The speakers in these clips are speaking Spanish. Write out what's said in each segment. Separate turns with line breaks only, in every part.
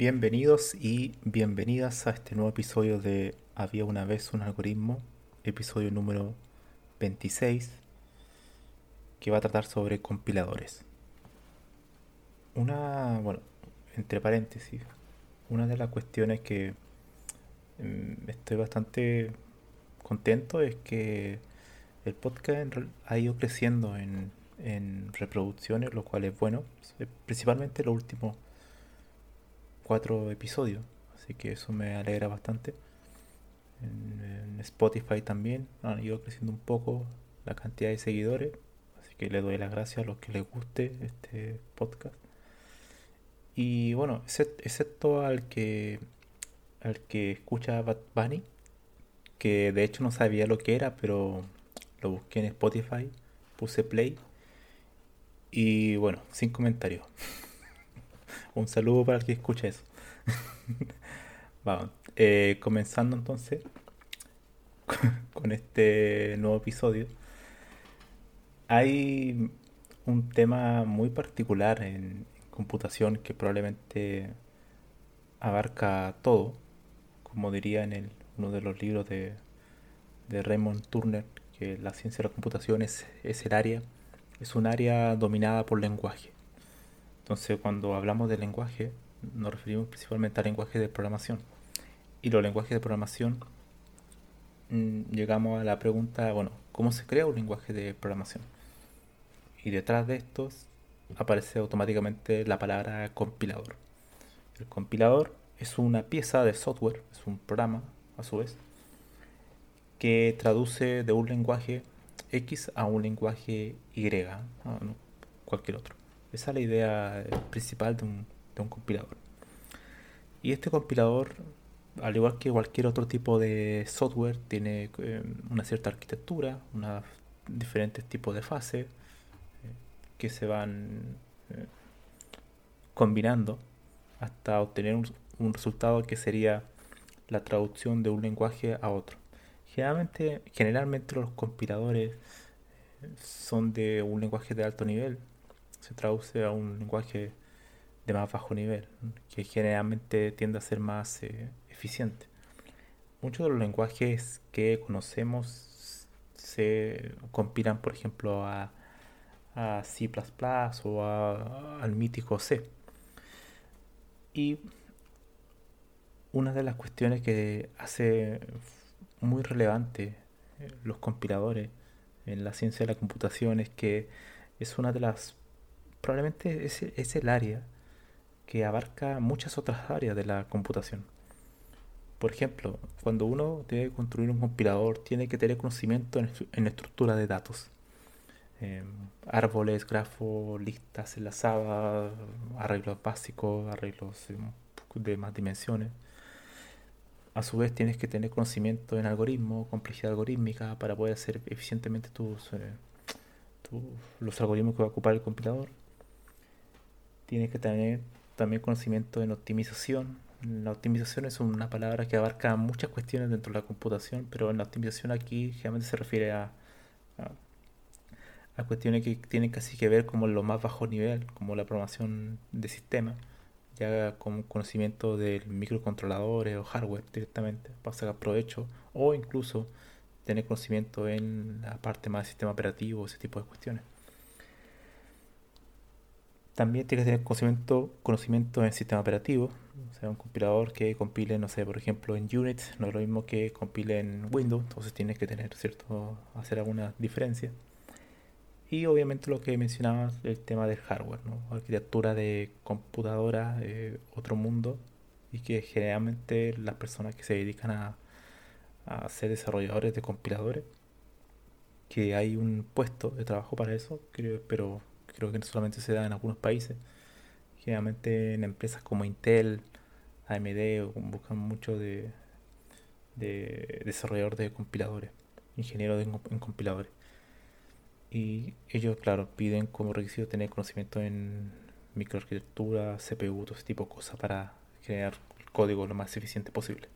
Bienvenidos y bienvenidas a este nuevo episodio de Había una vez un algoritmo, episodio número 26, que va a tratar sobre compiladores. Una, bueno, entre paréntesis, una de las cuestiones que mm, estoy bastante contento es que el podcast ha ido creciendo en, en reproducciones, lo cual es bueno, principalmente lo último cuatro episodios, así que eso me alegra bastante. En, Spotify también han ido creciendo un poco la cantidad de seguidores, así que le doy las gracias a los que les guste este podcast. Y bueno, excepto al que al que escucha Bad Bunny, que de hecho no sabía lo que era, pero lo busqué en Spotify, puse play y bueno, sin comentarios. Un saludo para el que escucha eso. Vamos, eh, comenzando entonces con este nuevo episodio. Hay un tema muy particular en, computación que probablemente abarca todo, como diría en el, uno de los libros de, de Raymond Turner, que la ciencia de la computación es, es el área, es un área dominada por lenguaje. Entonces, cuando hablamos de lenguaje, nos referimos principalmente a lenguajes de programación. Y los lenguajes de programación, mm, llegamos a la pregunta, bueno, ¿cómo se crea un lenguaje de programación? Y detrás de estos aparece automáticamente la palabra compilador. El compilador es una pieza de software, es un programa a su vez, que traduce de un lenguaje X a un lenguaje Y, cualquier otro. Esa es la idea eh, principal de un, compilador. Y este compilador, al igual que cualquier otro tipo de software, tiene eh, una cierta arquitectura, una, diferentes tipos de fases eh, que se van combinando hasta obtener un, resultado que sería la traducción de un lenguaje a otro. Generalmente, generalmente los compiladores son de un lenguaje de alto nivel, se traduce a un lenguaje de más bajo nivel, que generalmente tiende a ser más eh, eficiente. Muchos de los lenguajes que conocemos se compilan, por ejemplo, a, a C o al mítico C. Y una de las cuestiones que hace muy relevante eh, los compiladores en la ciencia de la computación es que es una de las probablemente es, es el área que abarca muchas otras áreas de la computación. Por ejemplo, cuando uno debe construir un compilador, tiene que tener conocimiento en, en estructura de datos. Em, árboles, grafos, listas enlazadas, arreglos básicos, arreglos em, de más dimensiones. A su vez tienes que tener conocimiento en algoritmos, complejidad algorítmica para poder hacer eficientemente tus, eh, los algoritmos que va a ocupar el compilador. Tienes que tener también conocimiento en optimización, La optimización es una palabra que abarca muchas cuestiones dentro de la computación, pero en la optimización aquí generalmente se refiere a, a, cuestiones que tienen casi que ver como lo más bajo nivel, como la programación de sistemas, ya con conocimiento de microcontroladores o hardware directamente, para sacar provecho, o incluso tener conocimiento en la parte más del sistema operativo, ese tipo de cuestiones. También tiene que tener conocimiento, conocimiento en sistema operativo, o sea, un compilador que compile, no sé, por ejemplo, en Unix, no es lo mismo que compile en Windows, entonces tienes que tener, ¿cierto?, hacer alguna diferencia. Y obviamente lo que mencionabas, el tema del hardware, ¿no? arquitectura de computadora, eh, otro mundo, y que generalmente las personas que se dedican a a ser desarrolladores de compiladores, que hay un puesto de trabajo para eso, creo, pero creo que solamente se da en algunos países. Generalmente en empresas como Intel, AMD, buscan mucho de, de desarrolladores de compiladores, ingenieros en compiladores. Y ellos, claro, piden como requisito tener conocimiento en microarquitectura, CPU, todo ese tipo de cosas para crear código lo más eficiente posible.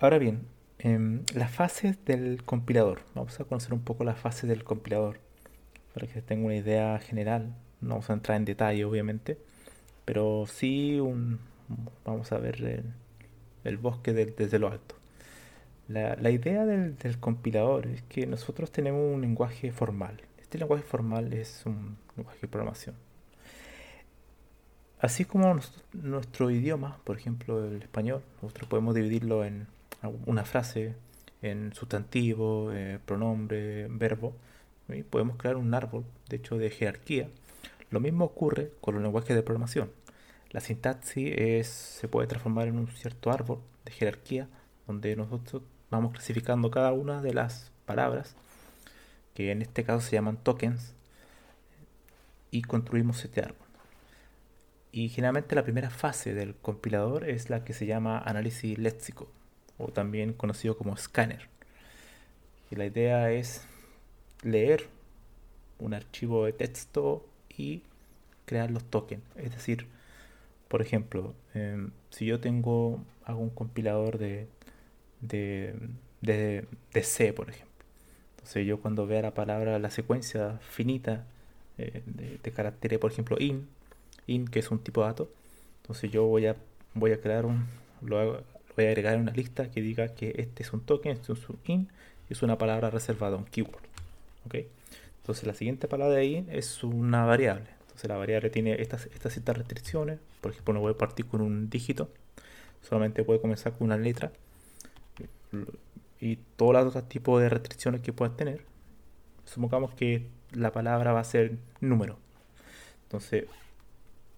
Ahora bien, em, las fases del compilador. Vamos a conocer un poco las fases del compilador para que tenga una idea general. No vamos a entrar en detalle, obviamente, pero sí vamos a ver el, bosque desde lo alto. La, idea del, compilador es que nosotros tenemos un lenguaje formal. Este lenguaje formal es un lenguaje de programación. Así como nuestro idioma, por ejemplo el español, nosotros podemos dividirlo en una frase en sustantivo, eh, pronombre, verbo, podemos crear un árbol, de hecho, de jerarquía. Lo mismo ocurre con los lenguajes de programación. La sintaxis se puede transformar en un cierto árbol de jerarquía, donde nosotros vamos clasificando cada una de las palabras, que en este caso se llaman tokens, y construimos este árbol. Y generalmente la primera fase del compilador es la que se llama análisis léxico o también conocido como scanner. Y la idea es leer un archivo de texto y crear los tokens. Es decir, por ejemplo, em, si yo tengo algún compilador de, de, de, C, por ejemplo. Entonces yo cuando vea la palabra, la secuencia finita eh, de, caracteres, por ejemplo, in, in que es un tipo de dato, entonces yo voy a, voy a crear un, lo voy a agregar una lista que diga que este es un token, este es un in, es una palabra reservada, un keyword. ¿Ok? Entonces la siguiente palabra de ahí es una variable. Entonces la variable tiene estas, estas ciertas restricciones. Por ejemplo, no a partir con un dígito, solamente puede comenzar con una letra. Y todos los otros tipos de restricciones que puedas tener. Supongamos que la palabra va a ser número. Entonces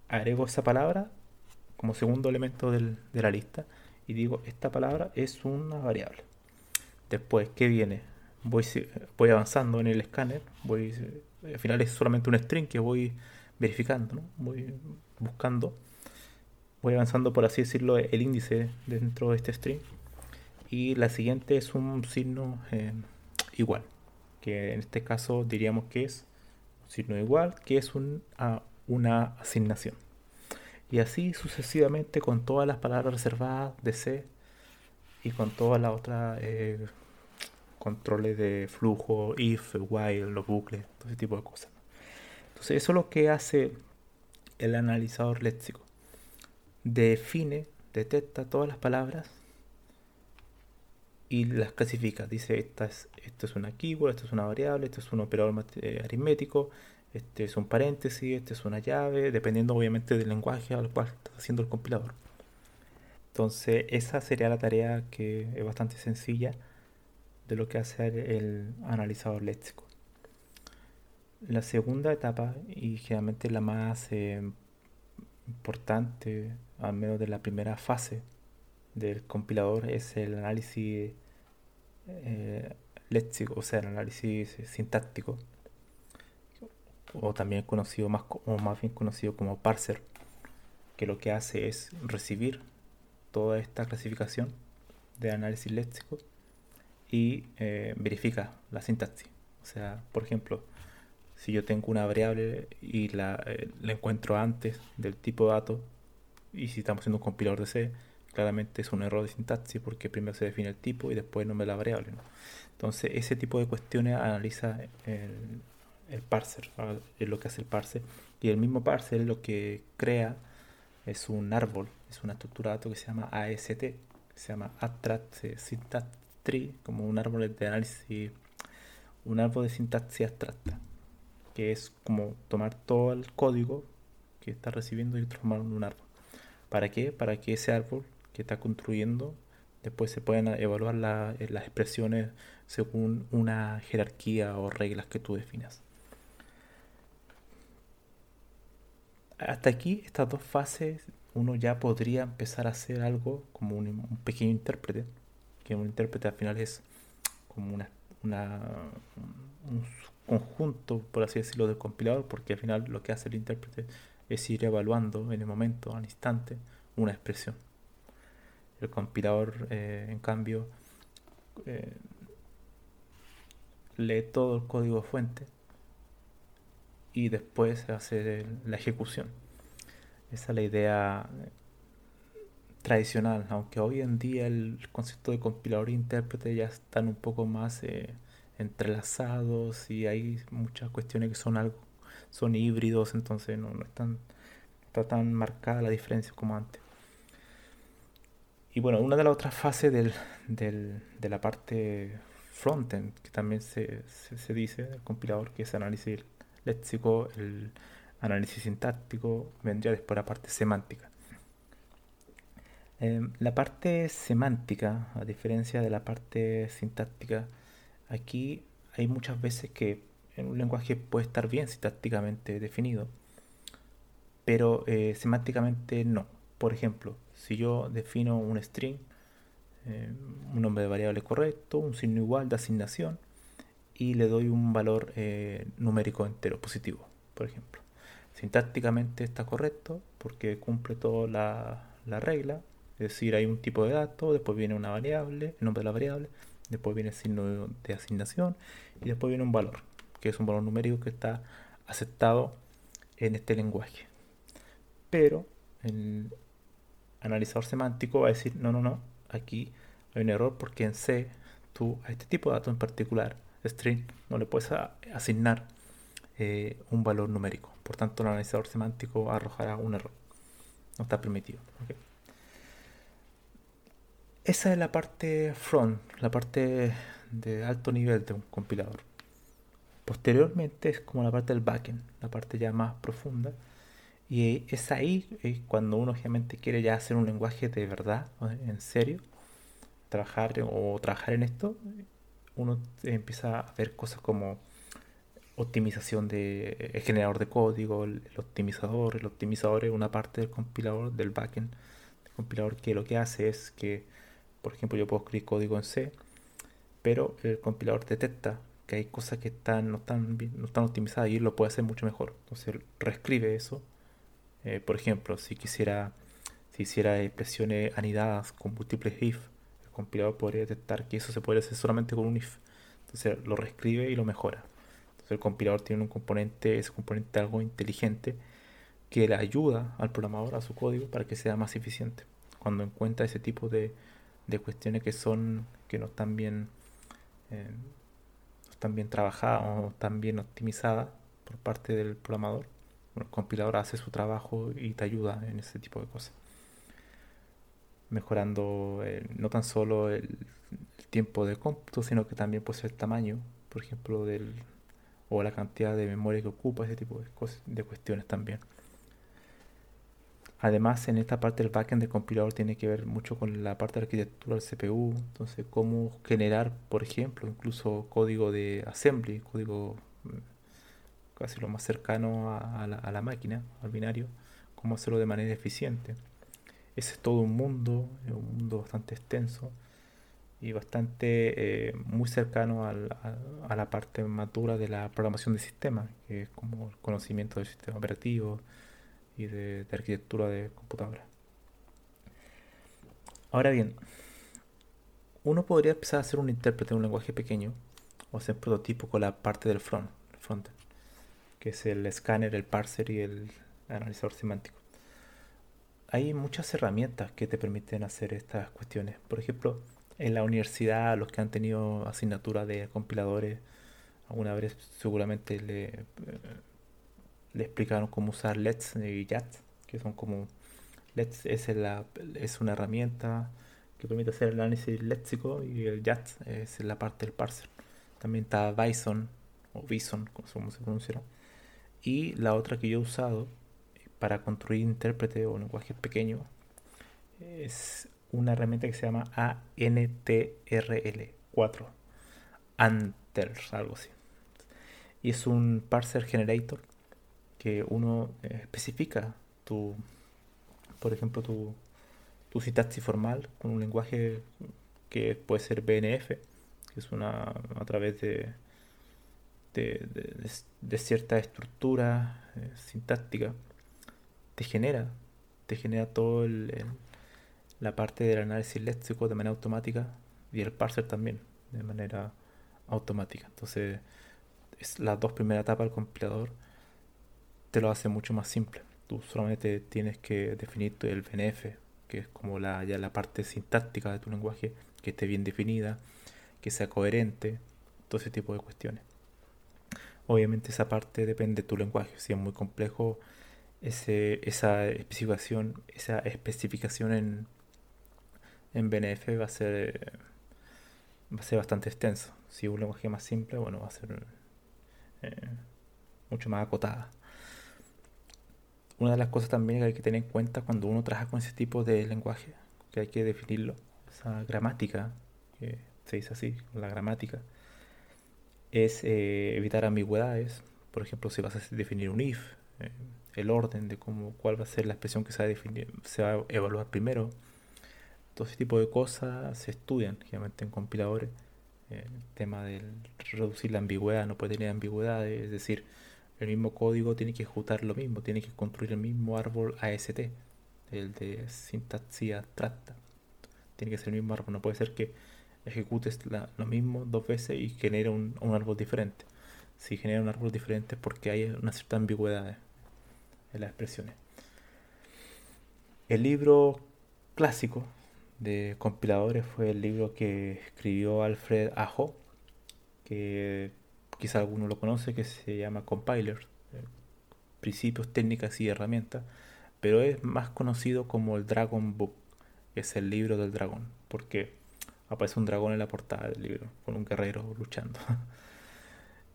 agrego esa palabra como segundo elemento de la lista y digo, esta palabra es una variable. Después, ¿qué viene? Voy, voy avanzando en el escáner, voy, al final es solamente un string que voy verificando, voy buscando, voy avanzando, por así decirlo, el índice dentro de este string. Y la siguiente es un signo eh, igual, que en este caso diríamos que es un signo igual, que es un, una asignación y así sucesivamente con todas las palabras reservadas de C y con todas las otras eh, controles de flujo, if, while, los bucles, todo ese tipo de cosas. Entonces eso es lo que hace el analizador léxico. Define, detecta todas las palabras y las clasifica. Dice, esta es, esto es una keyword, esto es una variable, esto es un operador eh, aritmético, este es un paréntesis, este es una llave, dependiendo obviamente del lenguaje al cual está haciendo el compilador. Entonces esa sería la tarea que es bastante sencilla de lo que hace el analizador léxico. La segunda etapa, y generalmente la más eh, importante, al menos de la primera fase del compilador, es el análisis eh, léxico, o sea, el análisis sintáctico o también conocido más más bien conocido como parser, que lo que hace es recibir toda esta clasificación de análisis léxico y eh, verifica la sintaxis. O sea, por ejemplo, si yo tengo una variable y la, eh, la encuentro antes del tipo dato Y si estamos haciendo un compilador de C, claramente es un error de sintaxis porque primero se define el tipo y después nombre la variable. Entonces, ese tipo de cuestiones analiza el, el parser, es lo que hace el parser. Y el mismo parser lo que crea es un árbol, es una estructura de datos que se llama AST, que se llama Abstract Syntax Tree, como un árbol de análisis, un árbol de sintaxis abstracta, que es como tomar todo el código que está recibiendo y transformarlo en un árbol. ¿Para qué? Para que ese árbol que está construyendo después se puedan evaluar eh, las expresiones según una jerarquía o reglas que tú definas. hasta aquí, estas dos fases, uno ya podría empezar a hacer algo como un, pequeño intérprete, que un intérprete al final es como una, un conjunto, por así decirlo, del compilador, porque al final lo que hace el intérprete es ir evaluando en el momento, al instante, una expresión. El compilador, eh, en cambio, eh, lee todo el código fuente y después hacer la ejecución. Esa es la idea tradicional, aunque hoy en día el concepto de compilador e intérprete ya están un poco más eh, entrelazados y hay muchas cuestiones que son algo son híbridos, entonces no, no está tan marcada la diferencia como antes. Y bueno, una de las otras fases del, de la parte frontend, que también se, se, dice, el compilador, que es análisis léxico, el análisis sintáctico, vendría después la parte semántica. Em, la parte semántica, a diferencia de la parte sintáctica, aquí hay muchas veces que en un lenguaje puede estar bien sintácticamente definido, pero eh, semánticamente no. Por ejemplo, si yo defino un string, em, un nombre de variable correcto, un signo igual de asignación, y le doy un valor eh, numérico entero positivo, por ejemplo. Sintácticamente está correcto porque cumple toda la, regla, es decir, hay un tipo de dato, después viene una variable, el nombre de la variable, después viene el signo de asignación y después viene un valor, que es un valor numérico que está aceptado en este lenguaje. Pero el analizador semántico va a decir, no, no, no, aquí hay un error porque en C tú a este tipo de dato en particular string no le puedes asignar eh, un valor numérico. Por tanto, el analizador semántico arrojará un error. No está permitido. Esa es la parte front, la parte de alto nivel de un compilador. Posteriormente es como la parte del backend, la parte ya más profunda. Y es ahí cuando uno realmente quiere ya hacer un lenguaje de verdad, en serio, trabajar o trabajar en esto, uno empieza a ver cosas como optimización de el generador de código, el, optimizador. El optimizador es una parte del compilador, del backend del compilador que lo que hace es que, por ejemplo, yo puedo escribir código en C, pero el compilador detecta que hay cosas que están, no, están, no están optimizadas y lo puede hacer mucho mejor. Entonces reescribe eso. Eh, por ejemplo, si quisiera, si hiciera expresiones anidadas con múltiples if, compilador podría detectar que eso se puede hacer solamente con un if. Entonces lo reescribe y lo mejora. Entonces el compilador tiene un componente, ese componente algo inteligente que le ayuda al programador a su código para que sea más eficiente. Cuando encuentra ese tipo de, cuestiones que son que no están bien eh, están bien trabajadas o están bien optimizadas por parte del programador, el compilador hace su trabajo y te ayuda en ese tipo de cosas mejorando no tan solo el, tiempo de cómputo, sino que también puede ser el tamaño, por ejemplo, del, o la cantidad de memoria que ocupa, ese tipo de, cosas, de cuestiones también. Además, en esta parte del backend del compilador tiene que ver mucho con la parte de arquitectura del CPU, entonces cómo generar, por ejemplo, incluso código de assembly, código mm, casi lo más cercano a, la, la máquina, al binario, cómo hacerlo de manera eficiente. Ese es todo un mundo, un mundo bastante extenso y bastante eh, muy cercano a, la parte madura de la programación de sistemas, que es como el conocimiento del sistema operativo y de, arquitectura de computadora. Ahora bien, uno podría empezar a hacer un intérprete de un lenguaje pequeño o hacer prototipo con la parte del front, el frontend, que es el escáner, el parser y el analizador semántico hay muchas herramientas que te permiten hacer estas cuestiones. Por ejemplo, en la universidad, los que han tenido asignatura de compiladores, alguna vez seguramente le, eh, le explicaron cómo usar LETS y YAT, que son como LETS es, la, es una herramienta que permite hacer el análisis léxico y el YAT es la parte del parser. También está Bison o Bison, como se pronuncia. Y la otra que yo he usado para construir intérprete o lenguajes pequeños es una herramienta que se llama ANTRL4. Anters, algo así. Y es un parser generator que uno eh, especifica tu, por ejemplo, tu, tu sintaxis formal con un lenguaje que puede ser BNF, que es una a través de, de, cierta estructura eh, sintáctica, te genera, te genera todo el la parte del análisis léxico de manera automática y el parser también de manera automática. Entonces, es las dos primeras etapas del compilador te lo hace mucho más simple. Tú solamente tienes que definir el BNF, que es como la, ya la parte sintáctica de tu lenguaje, que esté bien definida, que sea coherente, todo ese tipo de cuestiones. Obviamente esa parte depende de tu lenguaje. Si es muy complejo, ese, esa especificación, esa especificación en, en BNF va a ser va a ser bastante extenso. Si un lenguaje más simple, bueno, va a ser eh, mucho más acotada. Una de las cosas también que hay que tener en cuenta cuando uno trabaja con ese tipo de lenguaje, que hay que definirlo, esa gramática, se dice así, la gramática, es eh, evitar ambigüedades. Por ejemplo, si vas a definir un if, eh, el orden de cómo, cuál va a ser la expresión que se va a, definir, se va a evaluar primero, todo ese tipo de cosas se estudian generalmente en compiladores. el tema de reducir la ambigüedad, no puede tener ambigüedades, es decir, el mismo código tiene que ejecutar lo mismo, tiene que construir el mismo árbol AST, el de sintaxis abstracta. Tiene que ser el mismo árbol, no puede ser que ejecutes lo mismo dos veces y genere un, árbol diferente. Si genera un árbol diferente es porque hay una cierta ambigüedad en las expresiones. El libro clásico de compiladores fue el libro que escribió Alfred Ajo, que quizá alguno lo conoce, que se llama Compiler, eh, Principios, Técnicas y Herramientas, pero es más conocido como el Dragon Book, que es el libro del dragón, porque aparece un dragón en la portada del libro, con un guerrero luchando.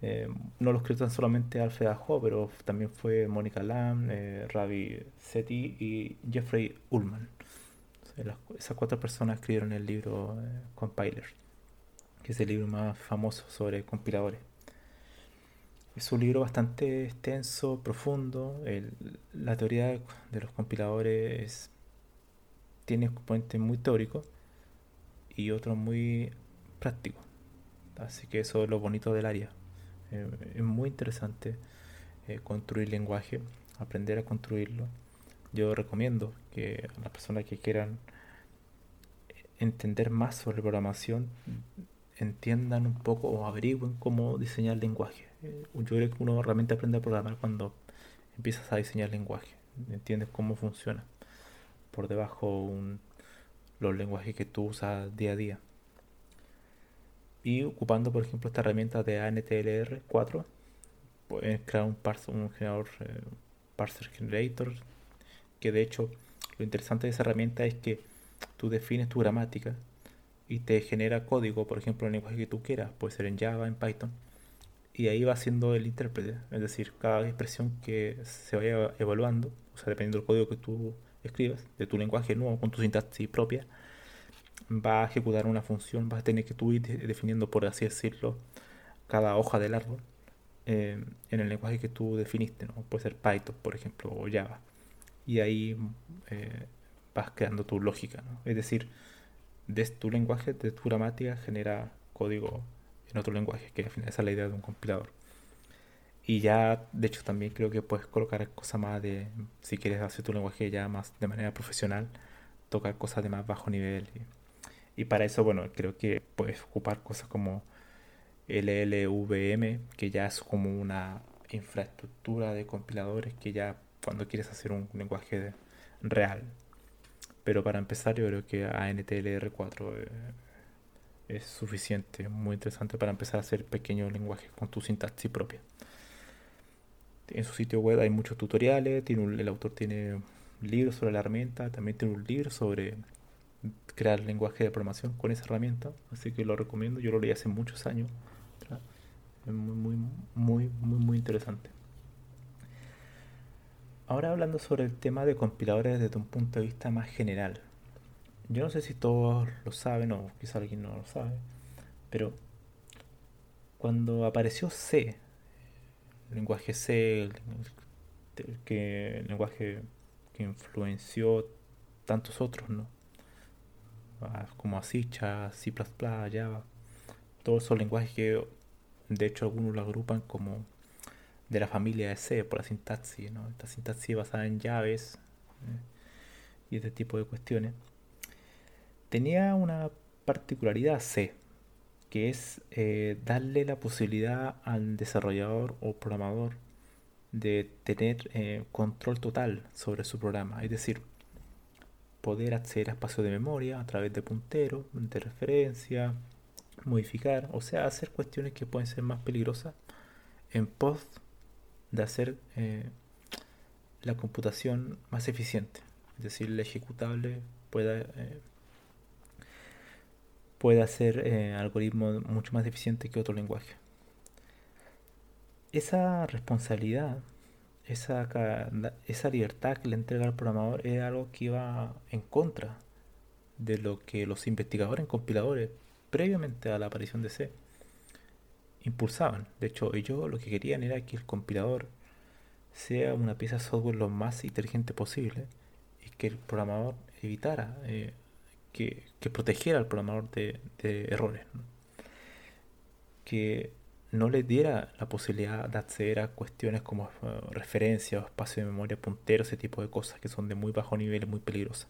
Eh, no lo escribió solamente Alfred Ajo, pero también fue Mónica Lam, eh, Ravi Seti y Jeffrey Ullman esas cuatro personas escribieron el libro eh, Compiler, que es el libro más famoso sobre compiladores. Es un libro bastante extenso, profundo. la teoría de los compiladores tiene componentes muy teóricos y otros muy prácticos. Así que eso es lo bonito del área. Eh, es muy interesante eh, construir lenguaje, aprender a construirlo yo recomiendo que las personas que quieran entender más sobre programación entiendan un poco o averigüen cómo diseñar lenguaje. Eh, yo creo que uno realmente aprende a programar cuando empiezas a diseñar lenguaje, entiendes cómo funciona por debajo los lenguajes que tú usas día a día. Y ocupando, por ejemplo, esta herramienta de ANTLR 4, puedes crear un, parser, un generador, eh, parser generator que de hecho lo interesante de esa herramienta es que tú defines tu gramática y te genera código, por ejemplo, en el lenguaje que tú quieras, puede ser en Java, en Python, y ahí va siendo el intérprete, es decir, cada expresión que se vaya evaluando, o sea, dependiendo del código que tú escribas, de tu lenguaje nuevo, con tu sintaxis propia, va a ejecutar una función, vas a tener que tú ir definiendo, por así decirlo, cada hoja del árbol eh, en el lenguaje que tú definiste, ¿no? Puede ser Python, por ejemplo, o Java y ahí eh, vas creando tu lógica. Es decir, de tu lenguaje, de tu gramática, genera código en otro lenguaje, que al final esa es la idea de un compilador. Y ya, de hecho, también creo que puedes colocar cosas más de, si quieres hacer tu lenguaje ya más de manera profesional, tocar cosas de más bajo nivel. Y, para eso, bueno, creo que puedes ocupar cosas como LLVM, que ya es como una infraestructura de compiladores que ya cuando quieres hacer un lenguaje real, Pero para empezar yo creo que ANTLR4 eh, es suficiente, muy interesante para empezar a hacer pequeños lenguajes con tu sintaxis propia. En su sitio web hay muchos tutoriales, tiene el autor tiene libros sobre la herramienta, también tiene un libro sobre crear lenguaje de programación con esa herramienta, así que lo recomiendo, yo lo leí hace muchos años, es muy, muy, muy, muy, muy interesante. Ahora hablando sobre el tema de compiladores desde un punto de vista más general. Yo no sé si todos lo saben o quizá alguien no lo sabe, pero cuando apareció C, el lenguaje C, el, que, lenguaje que influenció tantos otros, ¿no? Ah, como Asicha, C++, Java, todos esos lenguajes que de hecho algunos lo agrupan como de la familia de C por la sintaxis, ¿no? Esta sintaxis basada en llaves ¿eh? y este tipo de cuestiones. Tenía una particularidad C, que es eh, darle la posibilidad al desarrollador o programador de tener eh, control total sobre su programa, es decir, poder acceder a espacio de memoria a través de punteros, de referencia, modificar, o sea, hacer cuestiones que pueden ser más peligrosas en post de hacer eh, la computación más eficiente, es decir, el ejecutable pueda, pueda hacer eh, algoritmos mucho más eficientes que otro lenguaje. Esa responsabilidad, esa, esa libertad que le entrega al programador es algo que iba en contra de lo que los investigadores en compiladores previamente a la aparición de C impulsaban. De hecho, ellos lo que querían era que el compilador sea una pieza de software lo más inteligente posible y que el programador evitara, eh, que, protegiera al programador de, errores. Que no le diera la posibilidad de acceder a cuestiones como eh, referencias, espacio de memoria, punteros, ese tipo de cosas que son de muy bajo nivel y muy peligrosas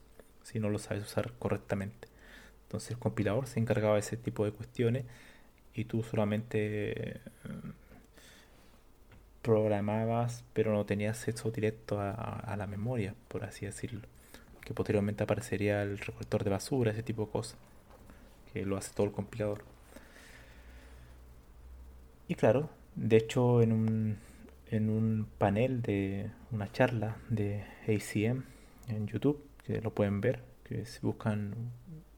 si no lo sabes usar correctamente. Entonces el compilador se encargaba de ese tipo de cuestiones y tú solamente eh, programabas, pero no tenías acceso directo a, la memoria, por así decirlo. Que posteriormente aparecería el recolector de basura, ese tipo de cosas, que lo hace todo el compilador. Y claro, de hecho en un, en un panel de una charla de ACM en YouTube, que lo pueden ver, que si buscan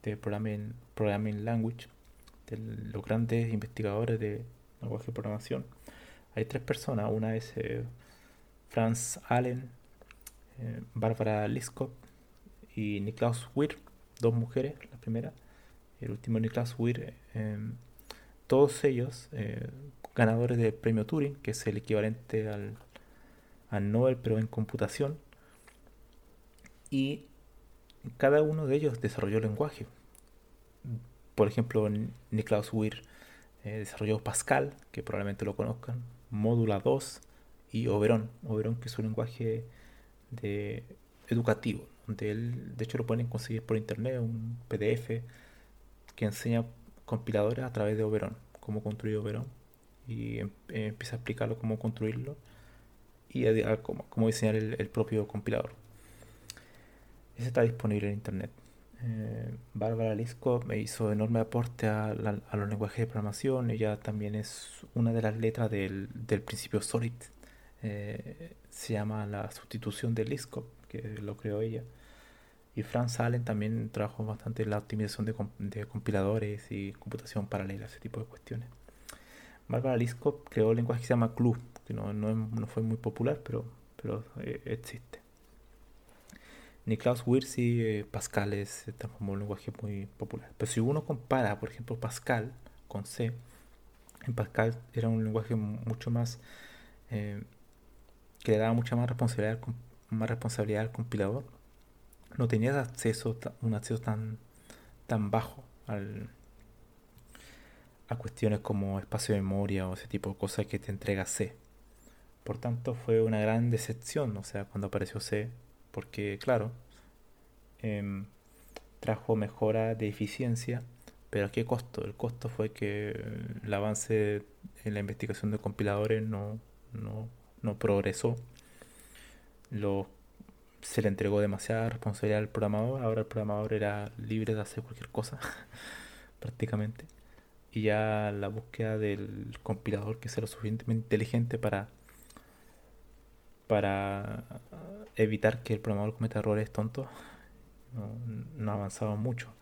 de Programming, programming Language, de los grandes investigadores de lenguaje de programación. Hay tres personas, una es eh, Franz Allen, eh, Bárbara Liskop y Niklaus Weir, dos mujeres, la primera, el último Niklaus Weir, em, todos ellos eh, ganadores del premio Turing, que es el equivalente al, al Nobel pero en computación, y cada uno de ellos desarrolló lenguaje. Por ejemplo, Niklaus Weir eh, desarrolló Pascal, que probablemente lo conozcan, Módula 2 y Oberon. Oberon que es un lenguaje de educativo, de hecho lo pueden conseguir por internet, un PDF que enseña compiladores a través de Oberon, cómo construir Oberon y em, empieza a explicarlo cómo construirlo y cómo, diseñar el propio compilador está disponible en internet. Eh, Bárbara Lisco me hizo enorme aporte a, los lenguajes de programación. Ella también es una de las letras del, principio Solid. Eh, se llama la sustitución de Lisco, que lo creó ella. Y Franz Allen también trabajó bastante en la optimización de, compiladores y computación paralela, ese tipo de cuestiones. Bárbara Lisco creó un lenguaje que se llama CLU, que no, no, fue muy popular, pero, pero eh, existe. Niklaus Wirtz y Pascal es como un lenguaje muy popular. Pero si uno compara, por ejemplo, Pascal con C, en Pascal era un lenguaje mucho más eh, que le daba mucha más responsabilidad, más responsabilidad al compilador. No tenías acceso, un acceso tan, tan bajo al, a cuestiones como espacio de memoria o ese tipo de cosas que te entrega C. Por tanto, fue una gran decepción, o sea, cuando apareció C, porque claro, em, trajo mejora de eficiencia, pero ¿a qué costo? El costo fue que el avance en la investigación de compiladores no, no, progresó. Los, se le entregó demasiada responsabilidad al programador, ahora el programador era libre de hacer cualquier cosa, prácticamente. Y ya la búsqueda del compilador que sea lo suficientemente inteligente para, para evitar que el programador cometa errores tontos, no, ha avanzado mucho.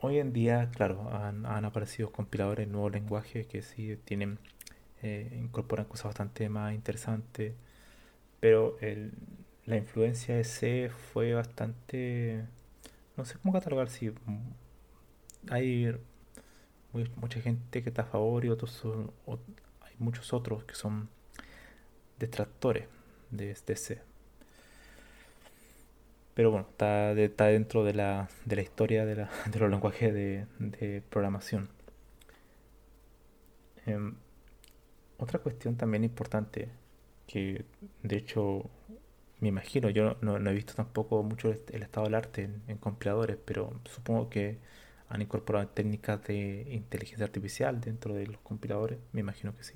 Hoy en día, claro, han, aparecido compiladores nuevos lenguajes que sí tienen, eh, incorporan cosas bastante más interesantes, pero el, la influencia de C fue bastante, no sé cómo catalogar, si hay mucha gente que está a favor y otros hay muchos otros que son detractores de, de C. Pero bueno, está, está dentro de la, de la historia de, la, de los lenguajes de, de programación. Em, otra cuestión también importante, que de hecho me imagino, yo no, he visto tampoco mucho el estado del arte en, compiladores, pero supongo que han incorporado técnicas de inteligencia artificial dentro de los compiladores, me imagino que sí.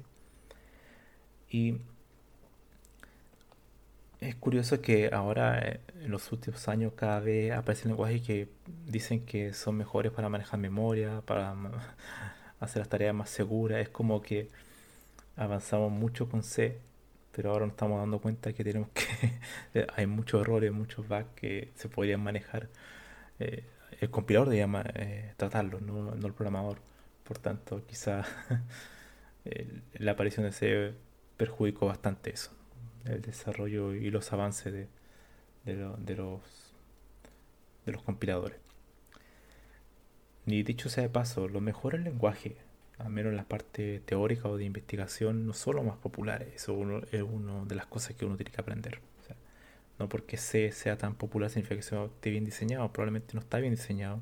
Y es curioso que ahora, en los últimos años, cada vez aparecen lenguajes que dicen que son mejores para manejar memoria, para hacer las tareas más seguras. Es como que avanzamos mucho con C pero ahora nos estamos dando cuenta que tenemos que hay muchos errores, muchos bugs que se podrían manejar. Eh, el compilador debería eh, tratarlos, no, el programador. Por tanto, quizá la aparición de C perjudicó bastante eso, el desarrollo y los avances de, de, los, de los compiladores. Y dicho sea de paso, lo mejor el lenguaje al menos en la parte teórica o de investigación, no son los más populares. Eso es una de las cosas que uno tiene que aprender. no porque C sea tan popular significa que esté bien diseñado. Probablemente no está bien diseñado.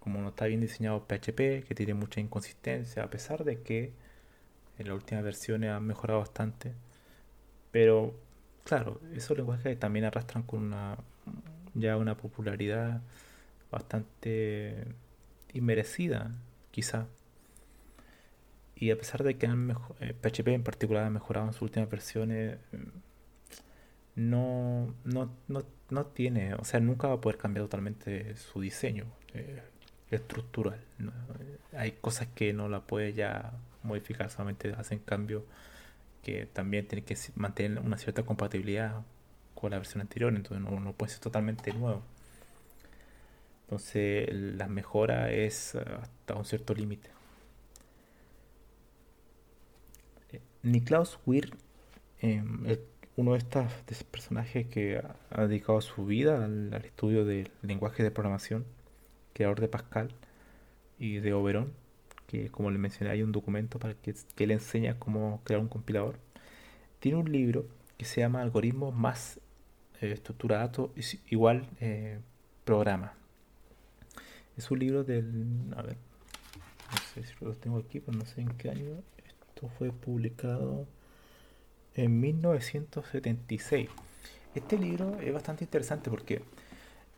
Como no está bien diseñado PHP, que tiene mucha inconsistencia, a pesar de que en las últimas versiones han mejorado bastante. Pero, claro, esos lenguajes también arrastran con una ya una popularidad bastante inmerecida, quizá y a pesar de que han PHP eh, en particular ha mejorado en sus últimas versiones, no, no, no, no, tiene, o sea, nunca va a poder cambiar totalmente su diseño eh, estructural. Hay cosas que no la puede ya modificar, solamente hacen cambio que también tiene que mantener una cierta compatibilidad con la versión anterior, entonces no, no puede ser totalmente nuevo. Entonces la mejora es hasta un cierto límite. Niklaus Weir, em, uno de estos, personajes que ha, dedicado su vida al, estudio del lenguaje de programación, creador de Pascal y de Oberon, que como le mencioné hay un documento para que, le enseña cómo crear un compilador, tiene un libro que se llama Algoritmos más eh, estructurado igual eh, programa. Es un libro del... A ver, no sé si lo tengo aquí, pero no sé en qué año fue publicado en 1976. Este libro es bastante interesante porque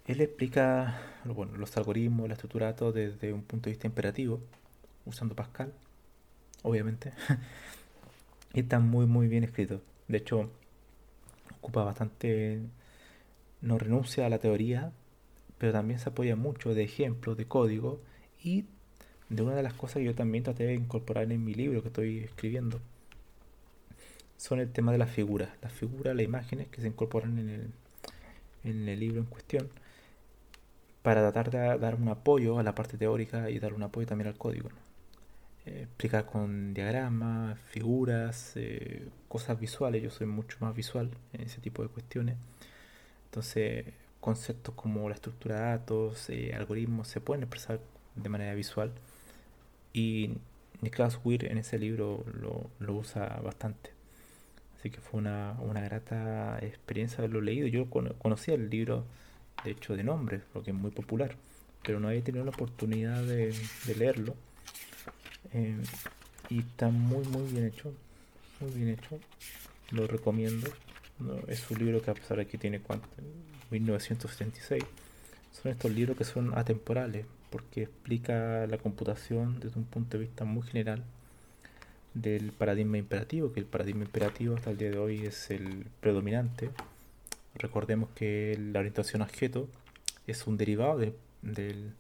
él explica los algoritmos, la estructura todo desde un punto de vista imperativo, usando Pascal, obviamente. y está muy, muy bien escrito. De hecho, ocupa bastante, no renuncia a la teoría, pero también se apoya mucho de ejemplos, de código y de una de las cosas que yo también traté de incorporar en mi libro que estoy escribiendo. Son el tema de las figuras. Las figuras, las imágenes que se incorporan en el, en el libro en cuestión para tratar de dar un apoyo a la parte teórica y dar un apoyo también al código. Eh, explicar con diagramas, figuras, eh, cosas visuales. Yo soy mucho más visual en ese tipo de cuestiones. Entonces, conceptos como la estructura de datos, eh, algoritmos, se pueden expresar de manera visual y Niklas Weir en ese libro lo, usa bastante. Así que fue una, grata experiencia haberlo leído. Yo conocía el libro, de hecho, de nombre, porque es muy popular, pero no había tenido la oportunidad de, leerlo. Eh, y está muy, muy bien hecho. Muy bien hecho. Lo recomiendo. es un libro que a pesar de que tiene cuánto, 1976, son estos libros que son atemporales porque explica la computación desde un punto de vista muy general del paradigma imperativo, que el paradigma imperativo hasta el día de hoy es el predominante. Recordemos que la orientación a objeto es un derivado del,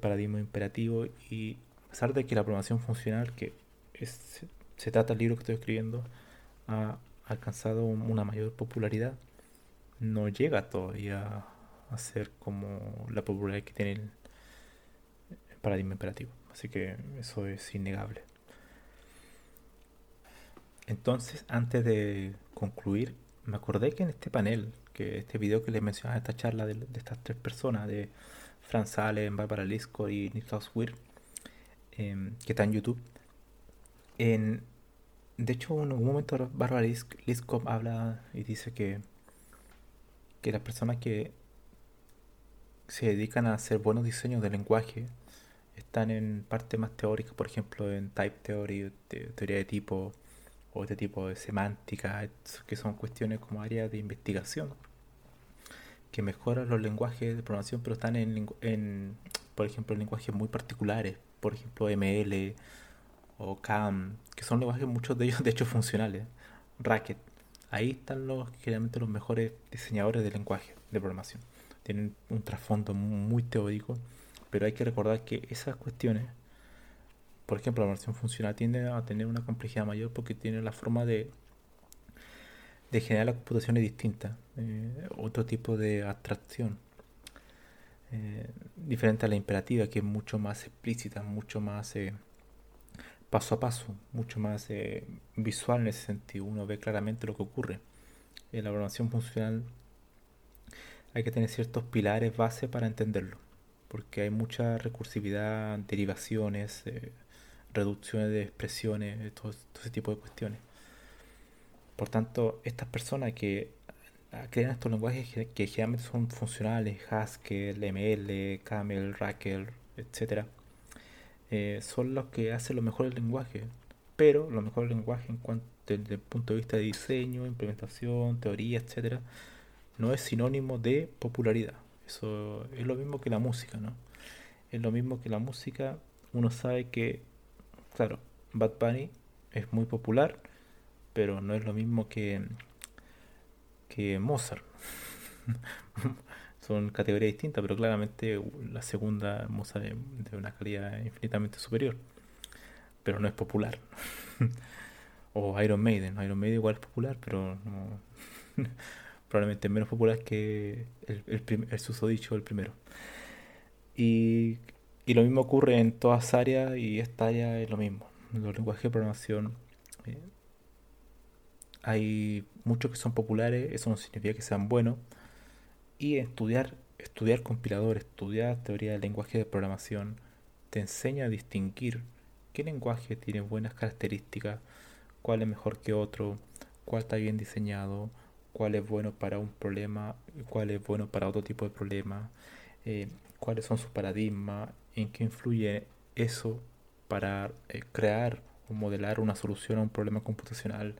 paradigma imperativo y a pesar de que la programación funcional, que se trata del libro que estoy escribiendo, ha alcanzado una mayor popularidad, no llega todavía a ser como la popularidad que tiene el, paradigma imperativo. Así que eso es innegable. Entonces, antes de concluir, me acordé que en este panel, que este video que les mencionaba, esta charla de, estas tres personas, de Franz Allen, Barbara Lisco y Niklaus Weir, em, que está en YouTube, en, de hecho, en un momento Barbara Lisco habla y dice que, que las personas que se dedican a hacer buenos diseños de lenguaje están en parte más teórica, por ejemplo, en type theory, teoría de tipo, o este tipo de semántica, que son cuestiones como áreas de investigación que mejoran los lenguajes de programación, pero están en, por ejemplo, en lenguajes muy particulares, por ejemplo, ML o CAM, que son lenguajes muchos de ellos de hecho funcionales, Racket. Ahí están los generalmente los mejores diseñadores de lenguaje de programación. Tienen un trasfondo muy teórico, pero hay que recordar que esas cuestiones por ejemplo, la versión funcional tiende a tener una complejidad mayor porque tiene la forma de, generar las computaciones distintas, eh, otro tipo de abstracción, eh, diferente a la imperativa, que es mucho más explícita, mucho más eh, paso a paso, mucho más visual en ese sentido. Uno ve claramente lo que ocurre. En la programación funcional hay que tener ciertos pilares base para entenderlo, porque hay mucha recursividad, derivaciones reducciones de expresiones, todo, ese tipo de cuestiones. Por tanto, estas personas que crean estos lenguajes que, generalmente son funcionales, Haskell, ML, Camel, Rackle, etc., eh, son los que hacen los mejores lenguajes. Pero los mejores lenguajes en cuanto desde el punto de vista de diseño, implementación, teoría, etc., no es sinónimo de popularidad. Eso es lo mismo que la música, ¿no? Es lo mismo que la música. Uno sabe que Claro, Bad Bunny es muy popular, pero no es lo mismo que, que Mozart. Son categorías distintas, pero claramente la segunda Mozart es de una calidad infinitamente superior. Pero no es popular. o Iron Maiden. Iron Maiden igual es popular, pero no, probablemente menos popular que el, el, el susodicho, el primero. Y y lo mismo ocurre en todas áreas y esta área es lo mismo. Los lenguajes de programación eh, hay muchos que son populares, eso no significa que sean buenos. Y estudiar, estudiar compilador, estudiar teoría del lenguaje de programación, te enseña a distinguir qué lenguaje tiene buenas características, cuál es mejor que otro, cuál está bien diseñado, cuál es bueno para un problema, cuál es bueno para otro tipo de problema, eh, cuáles son sus paradigmas, en qué influye eso para eh, crear o modelar una solución a un problema computacional.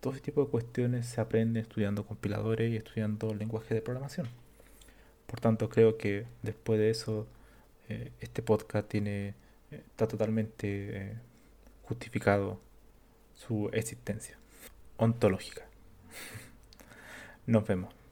Todo ese tipo de cuestiones se aprende estudiando compiladores y estudiando lenguaje de programación. Por tanto, creo que después de eso, eh, este podcast tiene, eh, está totalmente justificado su existencia ontológica. Nos vemos.